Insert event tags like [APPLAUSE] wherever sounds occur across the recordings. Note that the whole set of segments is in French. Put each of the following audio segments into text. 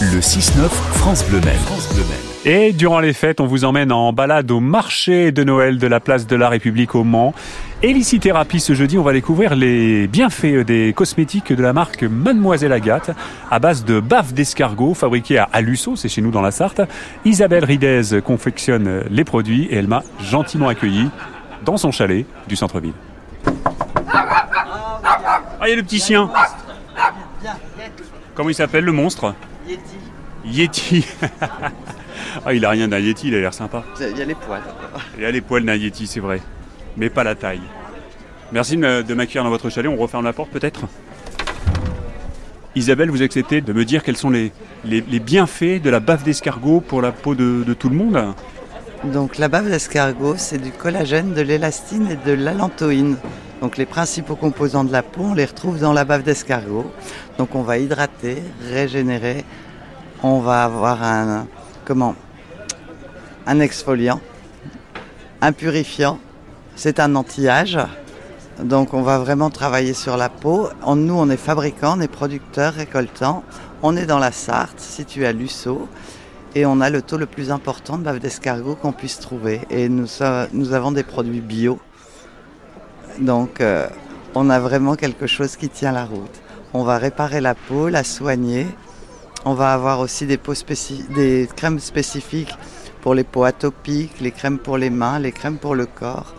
Le 6-9 France Bleu. Et durant les fêtes, on vous emmène en balade au marché de Noël de la place de la République au Mans. Hélicithérapie ce jeudi, on va découvrir les bienfaits des cosmétiques de la marque Mademoiselle Agathe à base de bave d'escargot fabriquée à Alusso, c'est chez nous dans la Sarthe. Isabelle Ridez confectionne les produits et elle m'a gentiment accueilli dans son chalet du centre-ville. Ah, y a le petit chien. Comment il s'appelle le monstre? Yeti. [LAUGHS] ah, il a rien d'un Yeti, il a l'air sympa. Il y a les poils. Il a les poils d'un Yeti, c'est vrai. Mais pas la taille. Merci de m'accueillir dans votre chalet. On referme la porte peut-être? Isabelle, vous acceptez de me dire quels sont les, les- les bienfaits de la bave d'escargot pour la peau de, de tout le monde? Donc la bave d'escargot, c'est du collagène, de l'élastine et de l'allantoïne. Donc les principaux composants de la peau, on les retrouve dans la bave d'escargot. Donc on va hydrater, régénérer. On va avoir un comment? Un exfoliant, un purifiant. C'est un anti-âge. Donc on va vraiment travailler sur la peau. Nous, on est fabricants, on est producteurs, récoltants. On est dans la Sarthe, situé à Lusso. Et on a le taux le plus important de bave d'escargot qu'on puisse trouver. Et nous avons des produits bio. Donc euh, on a vraiment quelque chose qui tient la route. On va réparer la peau, la soigner. On va avoir aussi des, peaux des crèmes spécifiques pour les peaux atopiques, les crèmes pour les mains, les crèmes pour le corps,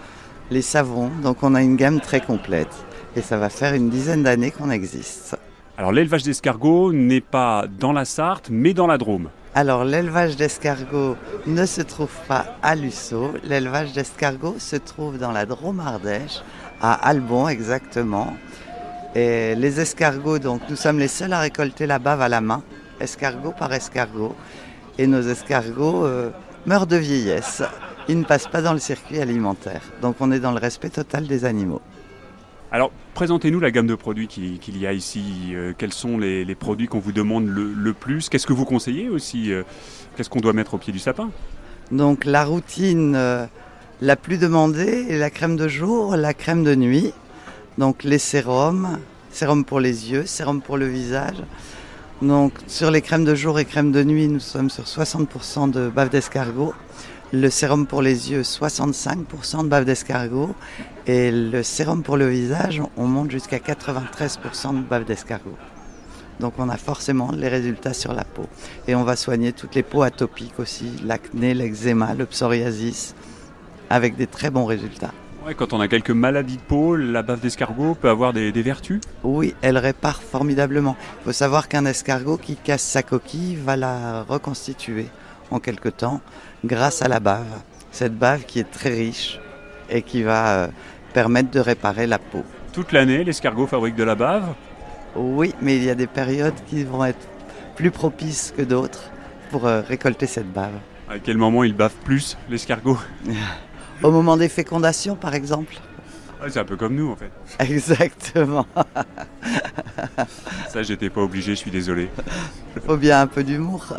les savons. Donc on a une gamme très complète. Et ça va faire une dizaine d'années qu'on existe. Alors l'élevage d'escargots n'est pas dans la Sarthe, mais dans la Drôme. Alors l'élevage d'escargots ne se trouve pas à Lusso, l'élevage d'escargots se trouve dans la Drôme Ardèche, à Albon exactement. Et les escargots, donc nous sommes les seuls à récolter la bave à la main, escargot par escargot. Et nos escargots euh, meurent de vieillesse. Ils ne passent pas dans le circuit alimentaire. Donc on est dans le respect total des animaux. Alors, présentez-nous la gamme de produits qu'il y a ici. Euh, quels sont les, les produits qu'on vous demande le, le plus? Qu'est-ce que vous conseillez aussi? Euh, Qu'est-ce qu'on doit mettre au pied du sapin? Donc la routine la plus demandée est la crème de jour, la crème de nuit. Donc les sérums, sérum pour les yeux, sérum pour le visage. Donc sur les crèmes de jour et crèmes de nuit, nous sommes sur 60% de bave d'escargot. Le sérum pour les yeux, 65% de bave d'escargot. Et le sérum pour le visage, on monte jusqu'à 93% de bave d'escargot. Donc on a forcément les résultats sur la peau. Et on va soigner toutes les peaux atopiques aussi, l'acné, l'eczéma, le psoriasis, avec des très bons résultats. Ouais, Quand on a quelques maladies de peau, la bave d'escargot peut avoir des, des vertus? Oui, elle répare formidablement. Il faut savoir qu'un escargot qui casse sa coquille va la reconstituer en quelque temps grâce à la bave. Cette bave qui est très riche et qui va euh, permettre de réparer la peau. Toute l'année, l'escargot fabrique de la bave? Oui, mais il y a des périodes qui vont être plus propices que d'autres pour euh, récolter cette bave. À quel moment il bave plus, l'escargot? [LAUGHS] Au moment des fécondations, par exemple. Ouais, C'est un peu comme nous en fait. Exactement. Ça, j'étais pas obligé, je suis désolé. Il faut bien un peu d'humour.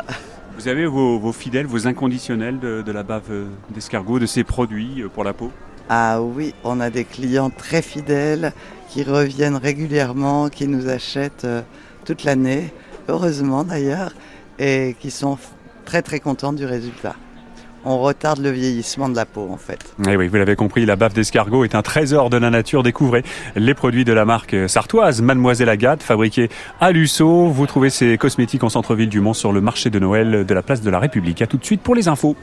Vous avez vos, vos fidèles, vos inconditionnels de, de la bave euh, d'escargot, de ces produits euh, pour la peau? Ah oui, on a des clients très fidèles qui reviennent régulièrement, qui nous achètent euh, toute l'année, heureusement d'ailleurs, et qui sont très très contents du résultat. On retarde le vieillissement de la peau en fait. Eh oui, vous l'avez compris, la bave d'escargot est un trésor de la nature. Découvrez les produits de la marque sartoise Mademoiselle Agathe, fabriqués à Lusso. Vous trouvez ces cosmétiques en centre-ville du Mans sur le marché de Noël de la place de la République. À tout de suite pour les infos.